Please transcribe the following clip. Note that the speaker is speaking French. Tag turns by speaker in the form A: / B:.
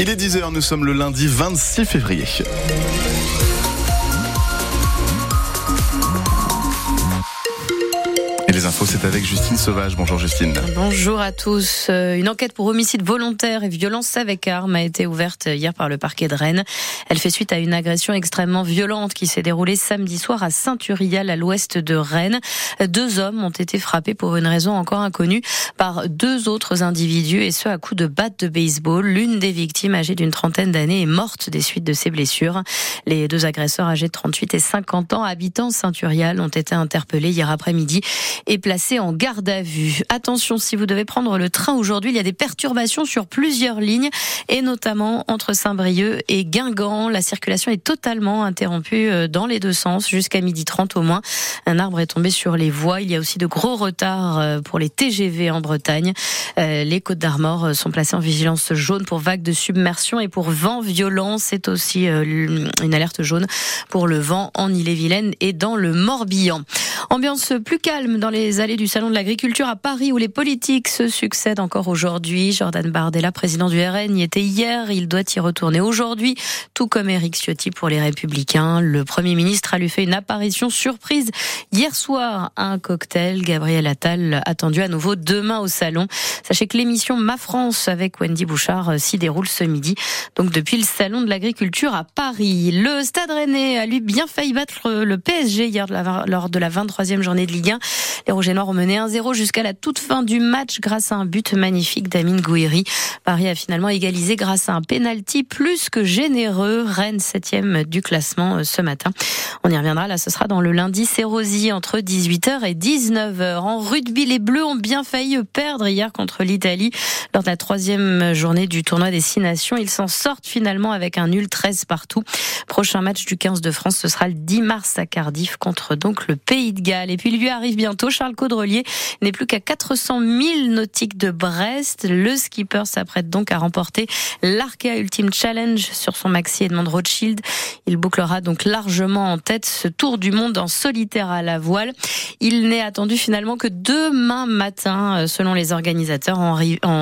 A: Il est 10h, nous sommes le lundi 26 février. Avec Justine Sauvage. Bonjour Justine.
B: Bonjour à tous. Euh, une enquête pour homicide volontaire et violence avec arme a été ouverte hier par le parquet de Rennes. Elle fait suite à une agression extrêmement violente qui s'est déroulée samedi soir à Saint-Urial, à l'ouest de Rennes. Deux hommes ont été frappés pour une raison encore inconnue par deux autres individus et ce à coups de batte de baseball. L'une des victimes, âgée d'une trentaine d'années, est morte des suites de ses blessures. Les deux agresseurs âgés de 38 et 50 ans, habitants Saint-Urial, ont été interpellés hier après-midi est en garde à vue. Attention, si vous devez prendre le train aujourd'hui, il y a des perturbations sur plusieurs lignes et notamment entre Saint-Brieuc et Guingamp. La circulation est totalement interrompue euh, dans les deux sens jusqu'à midi 30 au moins. Un arbre est tombé sur les voies. Il y a aussi de gros retards euh, pour les TGV en Bretagne. Euh, les Côtes d'Armor sont placées en vigilance jaune pour vagues de submersion et pour vent violent. C'est aussi une alerte jaune pour le vent en Ille-et-Vilaine et dans le Morbihan. Ambiance plus calme dans les allées du Salon de l'Agriculture à Paris où les politiques se succèdent encore aujourd'hui. Jordan Bardella, président du RN, y était hier. Il doit y retourner aujourd'hui, tout comme Éric Ciotti pour les Républicains. Le Premier ministre a lui fait une apparition surprise hier soir à un cocktail. Gabriel Attal attendu à nouveau demain au Salon. Sachez que l'émission Ma France avec Wendy Bouchard s'y déroule ce midi. Donc depuis le Salon de l'Agriculture à Paris. Le Stade Rennais a lui bien failli battre le PSG hier lors de la 23 troisième journée de Ligue 1. Les Rouges et Noirs ont mené 1-0 jusqu'à la toute fin du match grâce à un but magnifique d'Amine Gouiri. Paris a finalement égalisé grâce à un penalty plus que généreux. Rennes septième du classement euh, ce matin. On y reviendra. Là, ce sera dans le lundi Cérosi entre 18h et 19h. En rugby, les Bleus ont bien failli perdre hier contre l'Italie lors de la troisième journée du tournoi des Six Nations. Ils s'en sortent finalement avec un nul 13 partout. Prochain match du 15 de France, ce sera le 10 mars à Cardiff contre donc le Pays de et puis lui arrive bientôt, Charles Caudrelier n'est plus qu'à 400 000 nautiques de Brest. Le skipper s'apprête donc à remporter l'Arkea Ultimate Challenge sur son maxi Edmond Rothschild. Il bouclera donc largement en tête ce tour du monde en solitaire à la voile. Il n'est attendu finalement que demain matin, euh, selon les organisateurs,